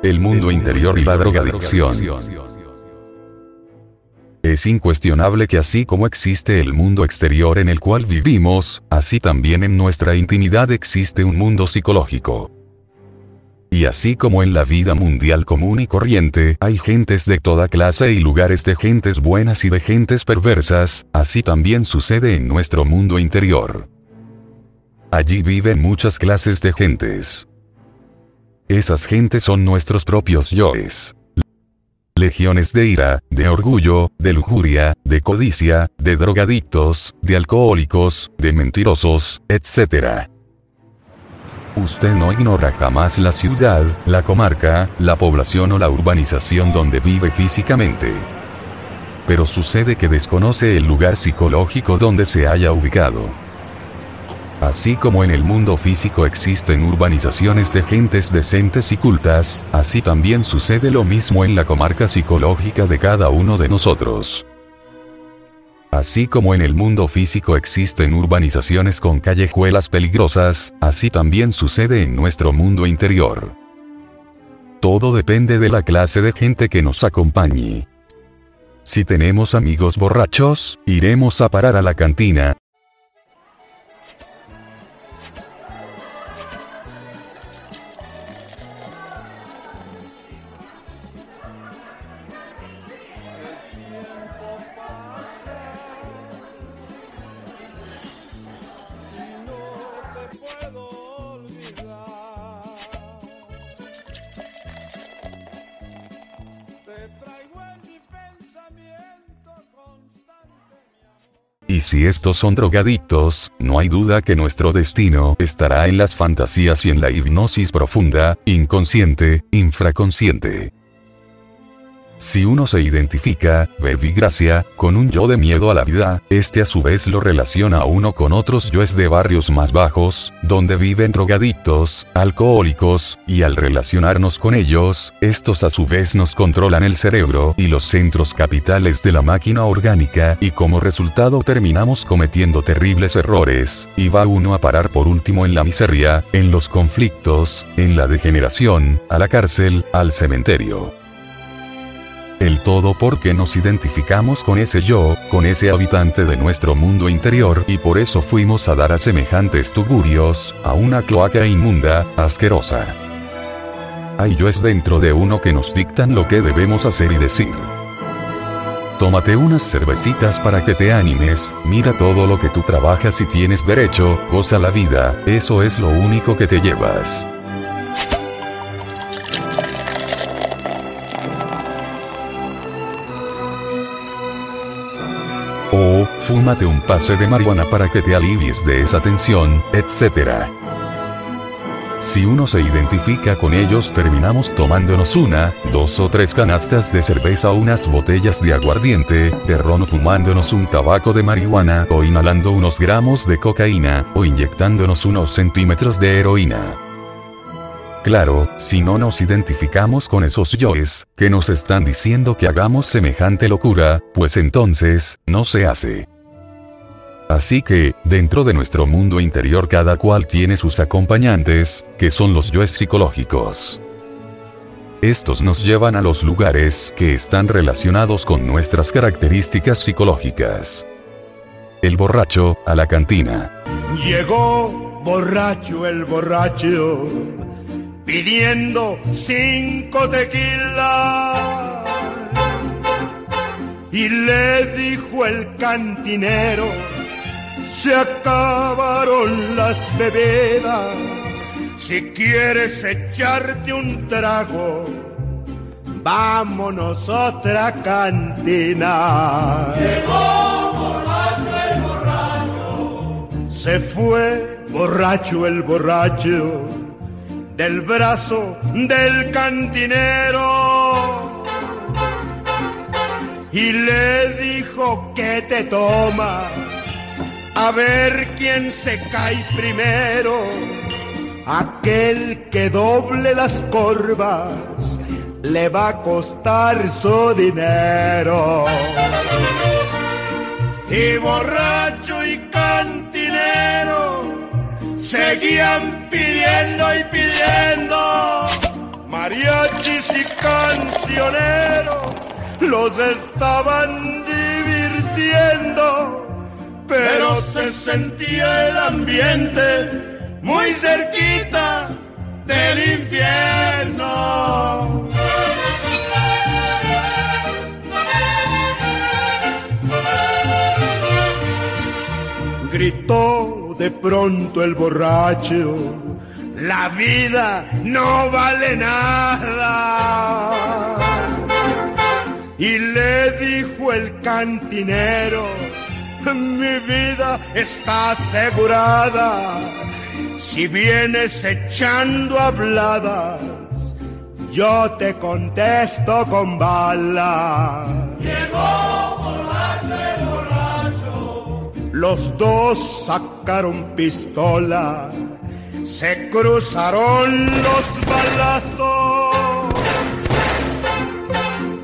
El mundo interior y la drogadicción. Es incuestionable que así como existe el mundo exterior en el cual vivimos, así también en nuestra intimidad existe un mundo psicológico. Y así como en la vida mundial común y corriente hay gentes de toda clase y lugares de gentes buenas y de gentes perversas, así también sucede en nuestro mundo interior. Allí viven muchas clases de gentes. Esas gentes son nuestros propios yoes. Legiones de ira, de orgullo, de lujuria, de codicia, de drogadictos, de alcohólicos, de mentirosos, etc. Usted no ignora jamás la ciudad, la comarca, la población o la urbanización donde vive físicamente. Pero sucede que desconoce el lugar psicológico donde se haya ubicado. Así como en el mundo físico existen urbanizaciones de gentes decentes y cultas, así también sucede lo mismo en la comarca psicológica de cada uno de nosotros. Así como en el mundo físico existen urbanizaciones con callejuelas peligrosas, así también sucede en nuestro mundo interior. Todo depende de la clase de gente que nos acompañe. Si tenemos amigos borrachos, iremos a parar a la cantina, Y si estos son drogadictos, no hay duda que nuestro destino estará en las fantasías y en la hipnosis profunda, inconsciente, infraconsciente. Si uno se identifica, gracia, con un yo de miedo a la vida, este a su vez lo relaciona a uno con otros yoes de barrios más bajos, donde viven drogadictos, alcohólicos, y al relacionarnos con ellos, estos a su vez nos controlan el cerebro y los centros capitales de la máquina orgánica, y como resultado terminamos cometiendo terribles errores, y va uno a parar por último en la miseria, en los conflictos, en la degeneración, a la cárcel, al cementerio. El todo porque nos identificamos con ese yo, con ese habitante de nuestro mundo interior y por eso fuimos a dar a semejantes tugurios, a una cloaca inmunda, asquerosa. Hay yoes dentro de uno que nos dictan lo que debemos hacer y decir. Tómate unas cervecitas para que te animes, mira todo lo que tú trabajas y tienes derecho, goza la vida, eso es lo único que te llevas. Fúmate un pase de marihuana para que te alivies de esa tensión, etc. Si uno se identifica con ellos terminamos tomándonos una, dos o tres canastas de cerveza o unas botellas de aguardiente, de ron fumándonos un tabaco de marihuana o inhalando unos gramos de cocaína, o inyectándonos unos centímetros de heroína. Claro, si no nos identificamos con esos yoes, que nos están diciendo que hagamos semejante locura, pues entonces, no se hace. Así que, dentro de nuestro mundo interior cada cual tiene sus acompañantes, que son los yoes psicológicos. Estos nos llevan a los lugares que están relacionados con nuestras características psicológicas. El borracho, a la cantina. Llegó borracho el borracho pidiendo cinco tequilas. Y le dijo el cantinero, se acabaron las bebidas. Si quieres echarte un trago, vámonos a otra cantina. Llegó borracho el borracho. Se fue borracho el borracho del brazo del cantinero y le dijo que te toma a ver quién se cae primero. Aquel que doble las corvas le va a costar su dinero. Y borracho y cantinero seguían pidiendo y pidiendo. Mariachi prisioneros los estaban divirtiendo, pero se sentía el ambiente muy cerquita del infierno. Gritó de pronto el borracho, la vida no vale nada. Y le dijo el cantinero, mi vida está asegurada. Si vienes echando habladas, yo te contesto con bala. Llegó borracho borracho. Los dos sacaron pistola, se cruzaron los balazos.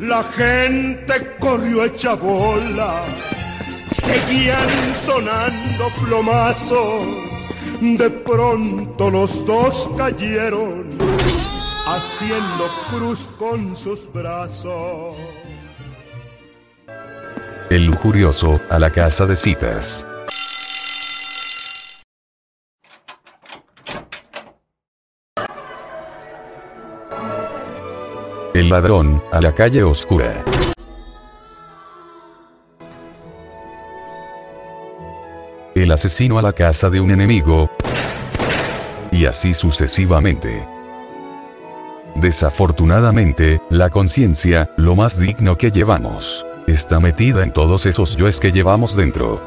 La gente corrió hecha bola, seguían sonando plomazos. De pronto los dos cayeron, haciendo cruz con sus brazos. El lujurioso, a la casa de citas. El ladrón, a la calle oscura. El asesino a la casa de un enemigo. Y así sucesivamente. Desafortunadamente, la conciencia, lo más digno que llevamos, está metida en todos esos yoes que llevamos dentro.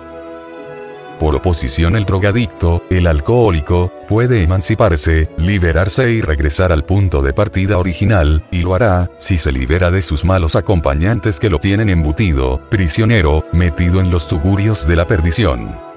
Por oposición el drogadicto, el alcohólico, puede emanciparse, liberarse y regresar al punto de partida original, y lo hará, si se libera de sus malos acompañantes que lo tienen embutido, prisionero, metido en los tugurios de la perdición.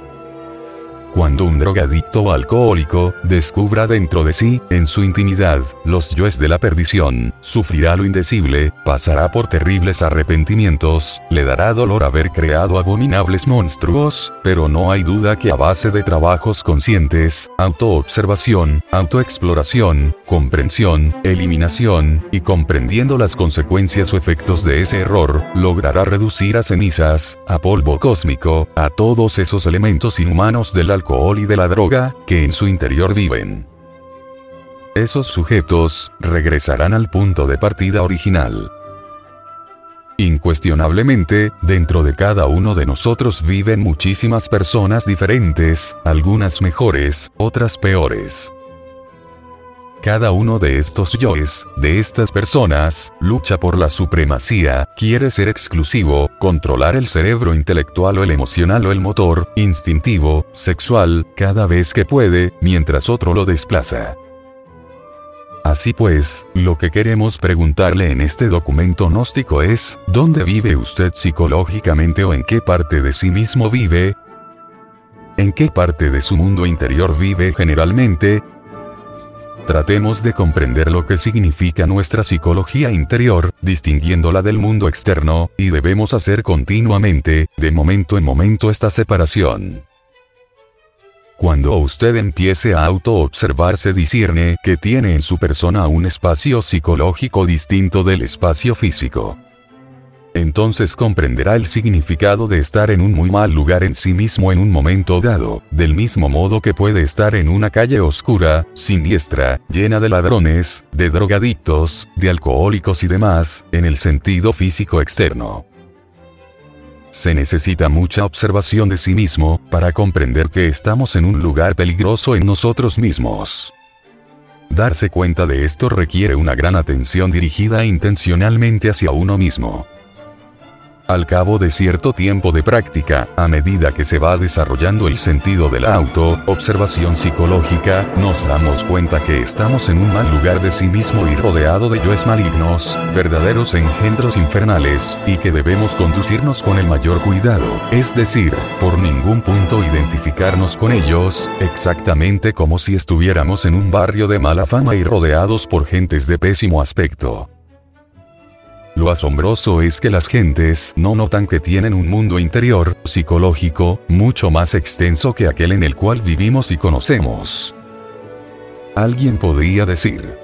Cuando un drogadicto o alcohólico, descubra dentro de sí, en su intimidad, los yoes de la perdición, sufrirá lo indecible, pasará por terribles arrepentimientos, le dará dolor haber creado abominables monstruos, pero no hay duda que a base de trabajos conscientes, autoobservación, autoexploración, comprensión, eliminación, y comprendiendo las consecuencias o efectos de ese error, logrará reducir a cenizas, a polvo cósmico, a todos esos elementos inhumanos del alcohol y de la droga, que en su interior viven. Esos sujetos, regresarán al punto de partida original. Incuestionablemente, dentro de cada uno de nosotros viven muchísimas personas diferentes, algunas mejores, otras peores. Cada uno de estos yoes, de estas personas, lucha por la supremacía, quiere ser exclusivo, controlar el cerebro intelectual o el emocional o el motor, instintivo, sexual, cada vez que puede, mientras otro lo desplaza. Así pues, lo que queremos preguntarle en este documento gnóstico es, ¿dónde vive usted psicológicamente o en qué parte de sí mismo vive? ¿En qué parte de su mundo interior vive generalmente? Tratemos de comprender lo que significa nuestra psicología interior, distinguiéndola del mundo externo, y debemos hacer continuamente, de momento en momento esta separación. Cuando usted empiece a auto-observarse discierne que tiene en su persona un espacio psicológico distinto del espacio físico entonces comprenderá el significado de estar en un muy mal lugar en sí mismo en un momento dado, del mismo modo que puede estar en una calle oscura, siniestra, llena de ladrones, de drogadictos, de alcohólicos y demás, en el sentido físico externo. Se necesita mucha observación de sí mismo, para comprender que estamos en un lugar peligroso en nosotros mismos. Darse cuenta de esto requiere una gran atención dirigida intencionalmente hacia uno mismo. Al cabo de cierto tiempo de práctica, a medida que se va desarrollando el sentido de la auto-observación psicológica, nos damos cuenta que estamos en un mal lugar de sí mismo y rodeado de yoes malignos, verdaderos engendros infernales, y que debemos conducirnos con el mayor cuidado, es decir, por ningún punto identificarnos con ellos, exactamente como si estuviéramos en un barrio de mala fama y rodeados por gentes de pésimo aspecto. Lo asombroso es que las gentes no notan que tienen un mundo interior, psicológico, mucho más extenso que aquel en el cual vivimos y conocemos. Alguien podría decir,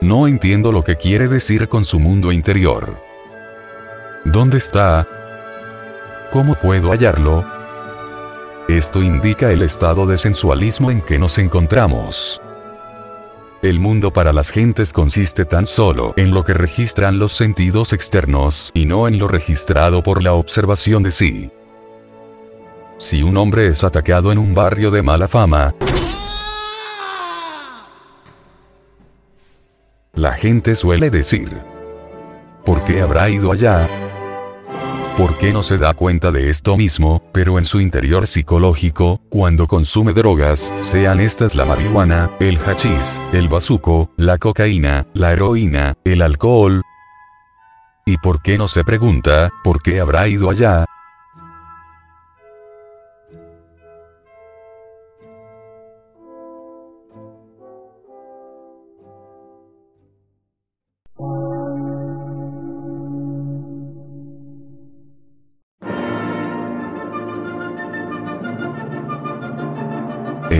No entiendo lo que quiere decir con su mundo interior. ¿Dónde está? ¿Cómo puedo hallarlo? Esto indica el estado de sensualismo en que nos encontramos. El mundo para las gentes consiste tan solo en lo que registran los sentidos externos y no en lo registrado por la observación de sí. Si un hombre es atacado en un barrio de mala fama, la gente suele decir, ¿por qué habrá ido allá? ¿Por qué no se da cuenta de esto mismo, pero en su interior psicológico, cuando consume drogas, sean estas la marihuana, el hachís, el bazuco, la cocaína, la heroína, el alcohol? ¿Y por qué no se pregunta, por qué habrá ido allá?